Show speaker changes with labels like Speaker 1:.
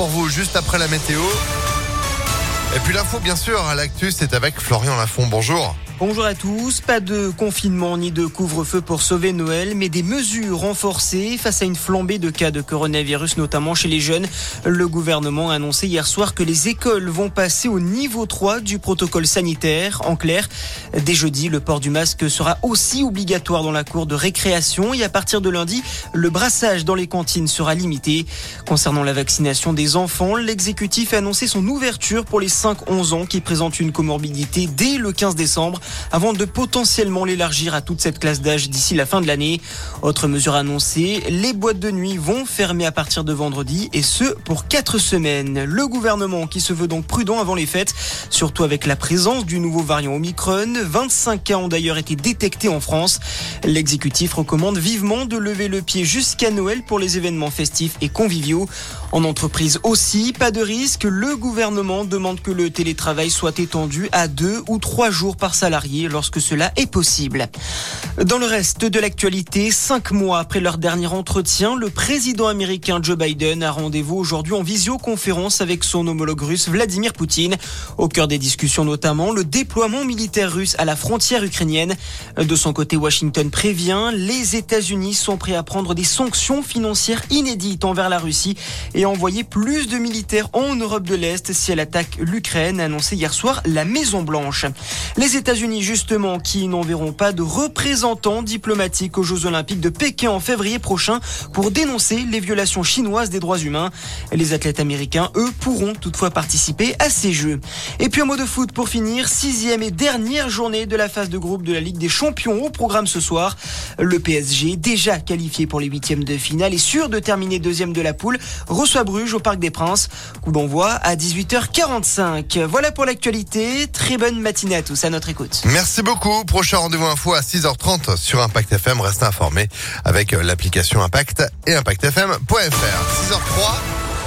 Speaker 1: pour vous juste après la météo. Et puis l'info, bien sûr, à l'actu, c'est avec Florian Lafont. Bonjour.
Speaker 2: Bonjour à tous. Pas de confinement ni de couvre-feu pour sauver Noël, mais des mesures renforcées face à une flambée de cas de coronavirus, notamment chez les jeunes. Le gouvernement a annoncé hier soir que les écoles vont passer au niveau 3 du protocole sanitaire. En clair, dès jeudi, le port du masque sera aussi obligatoire dans la cour de récréation et à partir de lundi, le brassage dans les cantines sera limité. Concernant la vaccination des enfants, l'exécutif a annoncé son ouverture pour les 5-11 ans qui présentent une comorbidité dès le 15 décembre avant de potentiellement l'élargir à toute cette classe d'âge d'ici la fin de l'année. Autre mesure annoncée, les boîtes de nuit vont fermer à partir de vendredi et ce pour quatre semaines. Le gouvernement qui se veut donc prudent avant les fêtes, surtout avec la présence du nouveau variant Omicron. 25 cas ont d'ailleurs été détectés en France. L'exécutif recommande vivement de lever le pied jusqu'à Noël pour les événements festifs et conviviaux. En entreprise aussi, pas de risque. Le gouvernement demande que le télétravail soit étendu à deux ou trois jours par salarié lorsque cela est possible. Dans le reste de l'actualité, cinq mois après leur dernier entretien, le président américain Joe Biden a rendez-vous aujourd'hui en visioconférence avec son homologue russe Vladimir Poutine. Au cœur des discussions notamment le déploiement militaire russe à la frontière ukrainienne. De son côté, Washington prévient, les États-Unis sont prêts à prendre des sanctions financières inédites envers la Russie et à envoyer plus de militaires en Europe de l'Est si elle attaque l'Ukraine, a annoncé hier soir la Maison Blanche. Les États-Unis justement qui n'enverront pas de représentants diplomatiques aux Jeux Olympiques de Pékin en février prochain pour dénoncer les violations chinoises des droits humains. Les athlètes américains, eux, pourront toutefois participer à ces Jeux. Et puis un mot de foot pour finir, sixième et dernière journée de la phase de groupe de la Ligue des Champions au programme ce soir. Le PSG, déjà qualifié pour les huitièmes de finale et sûr de terminer deuxième de la poule, reçoit Bruges au Parc des Princes. Coup d'envoi à 18h45. Voilà pour l'actualité. Très bonne matinée à tous. À notre
Speaker 1: Merci beaucoup. Prochain rendez-vous info à 6h30 sur Impact FM. Restez informés avec l'application Impact et ImpactFM.fr. 6h03.